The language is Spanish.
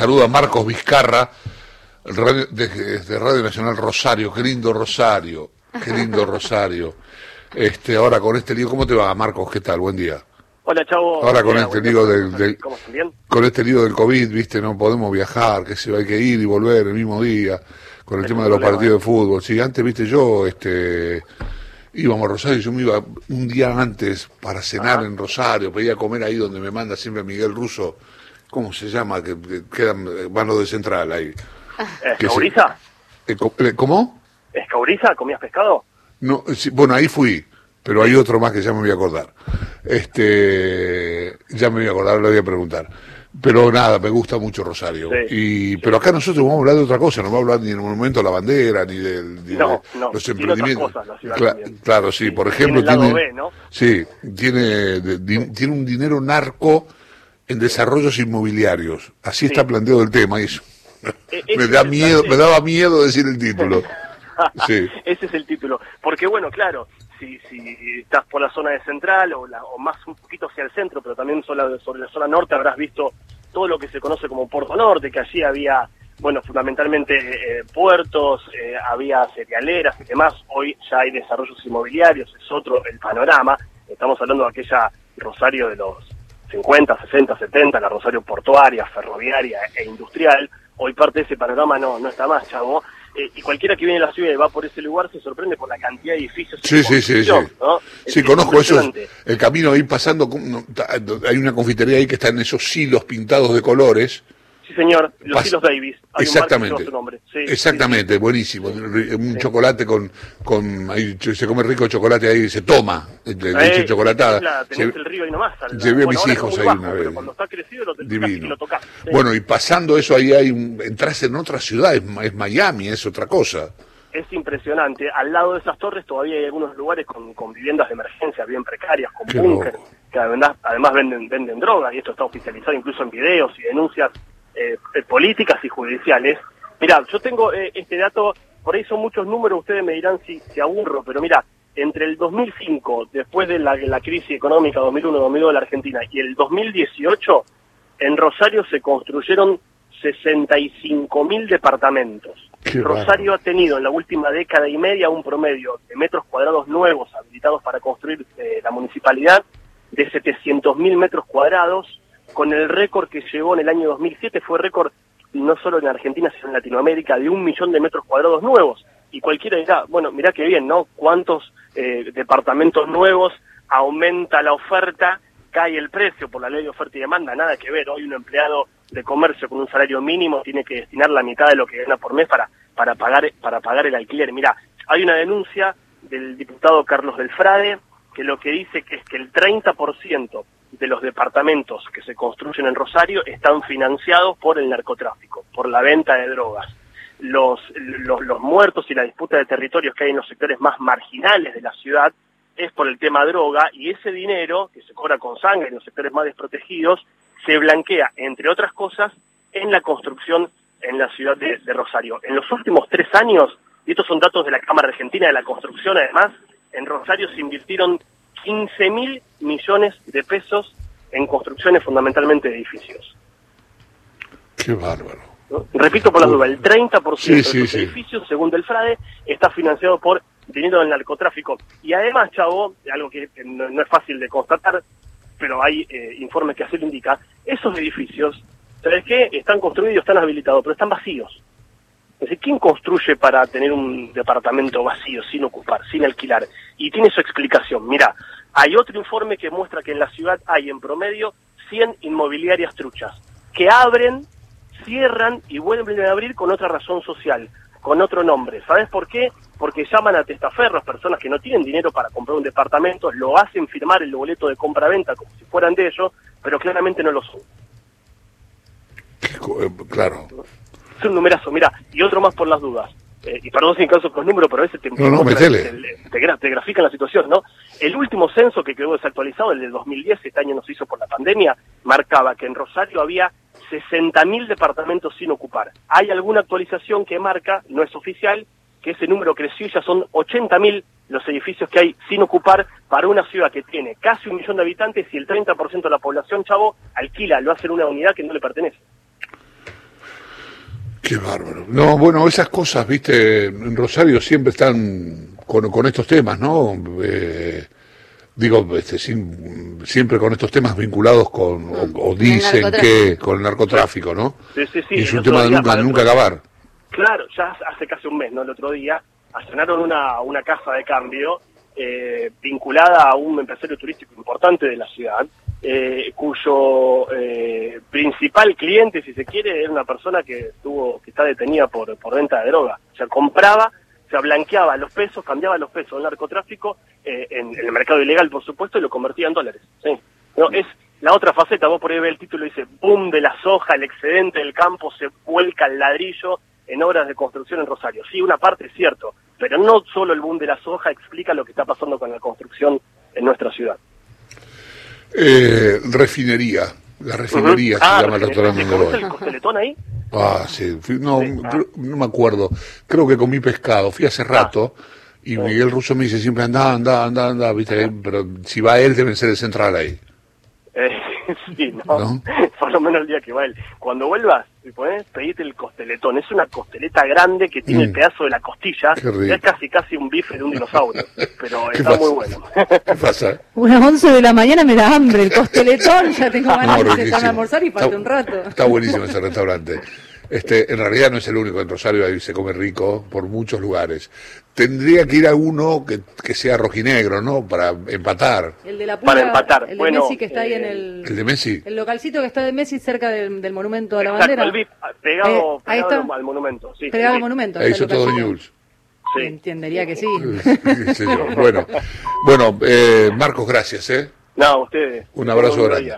Saluda a Marcos Vizcarra, radio, de, Radio Nacional Rosario. Qué lindo Rosario, qué lindo Rosario. Este, ahora con este lío, ¿cómo te va, Marcos? ¿Qué tal? Buen día. Hola, chavo. Ahora con este lío del, con este lío del COVID, viste, no podemos viajar, que se hay que ir y volver el mismo día, con el tema de los partidos de fútbol. Sí, antes, viste, yo, este, íbamos a Rosario, yo me iba un día antes para cenar en Rosario, pedía comer ahí donde me manda siempre Miguel Russo ¿cómo se llama? Que, quedan manos de central ahí. ¿Escauriza? Eh, eh, ¿Cómo? ¿Escauriza? ¿Comías pescado? No, bueno, ahí fui, pero hay otro más que ya me voy a acordar. Este, ya me voy a acordar, le voy a preguntar. Pero nada, me gusta mucho Rosario. y Pero acá nosotros vamos a hablar de otra cosa, no vamos a hablar ni del monumento a la bandera, ni, del, de los emprendimientos. claro, sí, por ejemplo, tiene, sí, tiene, tiene un dinero narco en desarrollos inmobiliarios. Así está planteado el tema eso. E-, me da miedo, me daba miedo decir el título. sí. Ese es el título. Porque bueno, claro, si, si estás por la zona de central o, la, o más un poquito hacia el centro, pero también sobre, sobre la zona norte habrás visto todo lo que se conoce como Puerto Norte, que allí había, bueno, fundamentalmente eh, puertos, eh, había cerealeras y demás. Hoy ya hay desarrollos inmobiliarios, es otro el panorama. Estamos hablando de aquella Rosario de los 50, 60, 70, la Rosario portuaria, ferroviaria e industrial. Hoy parte de ese panorama no, no está más, chavo. Eh, y cualquiera que viene a la ciudad y va por ese lugar se sorprende por la cantidad de edificios. Sí, sí, sí, sí. Sí, conozco eso. El camino ahí pasando, hay una confitería ahí que está en esos silos pintados de colores Sí, señor, los hilos Davis. Exactamente. Exactamente, buenísimo. Un chocolate con, con ahí se come rico chocolate ahí, se toma leche chocolatada. tenés el río ahí nomás. Llevé a mis hijos ahí una vez. Cuando está crecido lo Divino. Lo tocás, Bueno, y pasando eso ahí hay un, entras en otra ciudad, es, es Miami, es otra cosa es impresionante. Al lado de esas torres todavía hay algunos lugares con, con viviendas de emergencia bien precarias, con búnker, que además, además venden, venden drogas, y esto está oficializado incluso en videos y denuncias eh, políticas y judiciales. Mira, yo tengo eh, este dato, por ahí son muchos números, ustedes me dirán si, se aburro, pero mira, entre el 2005, después de la, la crisis económica 2001-2002 de la Argentina, y el 2018, en Rosario se construyeron 65.000 departamentos. Rosario ha tenido en la última década y media un promedio de metros cuadrados nuevos habilitados para construir eh, la municipalidad de 700.000 metros cuadrados con el récord que llegó en el año 2007, fue récord no solo en Argentina, sino en Latinoamérica, de un millón de metros cuadrados nuevos. Y cualquiera dirá, bueno, mirá qué bien, ¿no? ¿Cuántos eh, departamentos nuevos aumenta la oferta, cae el precio por la ley de oferta y demanda? Nada que ver, hoy un empleado de comercio con un salario mínimo tiene que destinar la mitad de lo que gana por mes para, para, pagar, para pagar el alquiler. Mira, hay una denuncia del diputado Carlos Delfrade que lo que dice que es que el 30% de los departamentos que se construyen en Rosario están financiados por el narcotráfico, por la venta de drogas. Los, los, muertos y la disputa de territorios que hay en los sectores más marginales de la ciudad es por el tema droga y ese dinero que se cobra con sangre en los sectores más desprotegidos se blanquea, entre otras cosas, en la construcción en la ciudad de, de Rosario. En los últimos tres años, y estos son datos de la Cámara Argentina de la Construcción además, en Rosario se invirtieron 15 mil millones de pesos en construcciones fundamentalmente de edificios. Qué bárbaro. Repito por la duda, el 30% de los edificios, según Del Frade, está financiado por dinero del narcotráfico. Y además, Chavo, algo que no, es fácil de constatar, pero hay eh, informes que así lo indica, esos edificios, ¿sabes qué? Están construidos, están habilitados, pero están vacíos. ¿Quién construye para tener un departamento vacío, sin ocupar, sin alquilar? Y tiene su explicación. Mira, hay otro informe que muestra que en la ciudad hay en promedio 100 inmobiliarias truchas, que abren, cierran y vuelven a abrir con otra razón social, con otro nombre. ¿Sabes por qué? Porque llaman a testaferros, personas que no tienen dinero para comprar un departamento, lo hacen firmar el boleto de compra-venta como si fueran de ellos, pero claramente no lo son. Claro es un numerazo, mira, y otro más por las dudas. Eh, y perdón si en caso con número, pero a veces te, te, grafican la situación, ¿no? El último censo que quedó desactualizado, el de 2010, este año no se hizo por la pandemia, marcaba que en Rosario había 60.000 departamentos sin ocupar. Hay alguna actualización que marca, no es oficial, que ese número creció y ya son 80.000 los edificios que hay sin ocupar para una ciudad que tiene casi un millón de habitantes y el 30% de la población, chavo, alquila, lo hace en una unidad que no le pertenece. Qué bárbaro. No, bueno, esas cosas, viste, en Rosario siempre están con, con estos temas, ¿no? Eh, digo, este, siempre con estos temas vinculados con, o, dicen que con el narcotráfico, ¿no? Sí, sí, sí. Y es un tema de nunca, nunca acabar. Claro, ya hace casi un mes, ¿no? El otro día allanaron una, una casa de cambio eh, vinculada a un empresario turístico importante de la ciudad, eh, cuyo principal cliente, si se quiere, era una persona que tuvo que está detenida por, por venta de droga. O sea, compraba, se blanqueaba los pesos, cambiaba los pesos del narcotráfico en, el mercado ilegal, por supuesto, y lo convertía en dólares. ¿sí? No, es la otra faceta, vos por ahí ves el título dice, boom de la soja, el excedente del campo se vuelca al ladrillo en obras de construcción en Rosario. Sí, una parte es cierto, pero no solo el boom de la soja explica lo que está pasando con la construcción en nuestra ciudad. Eh, refinería, la refinería se ah, llama el restaurante el costeletón ahí? Ah, sí, no, no me acuerdo, creo que comí pescado, fui hace rato. Y Miguel Russo me dice siempre, anda, anda, anda, anda, ¿viste? pero si va él debe ser el central ahí. Eh, sí, ¿no? Por lo menos el día que va él. Cuando vuelvas, podés pedirte el costeletón. Es una costeleta grande que tiene el mm. pedazo de la costilla. Es casi casi un bife de un dinosaurio. Pero está muy bueno. ¿Qué pasa? Unas 11 de la mañana me da hambre. El costeletón, ya tengo ganas de sentarme a almorzar y falta un rato. Está buenísimo ese restaurante. Este, en realidad no es el único en Rosario, ahí se come rico por muchos lugares. Tendría que ir a uno que, que sea rojinegro, ¿no? Para empatar. El de la Para empatar. El de bueno, Messi que está ahí en eh, el... ¿El de Messi? El localcito que está de Messi cerca del, monumento a la bandera. el VIP, pegado, eh, pegado al monumento. Sí, pegado al monumento. Ahí hizo todo News. Sí. Entendería que sí. sí bueno, bueno eh, Marcos, gracias. ¿eh? No, ustedes. Un abrazo grande.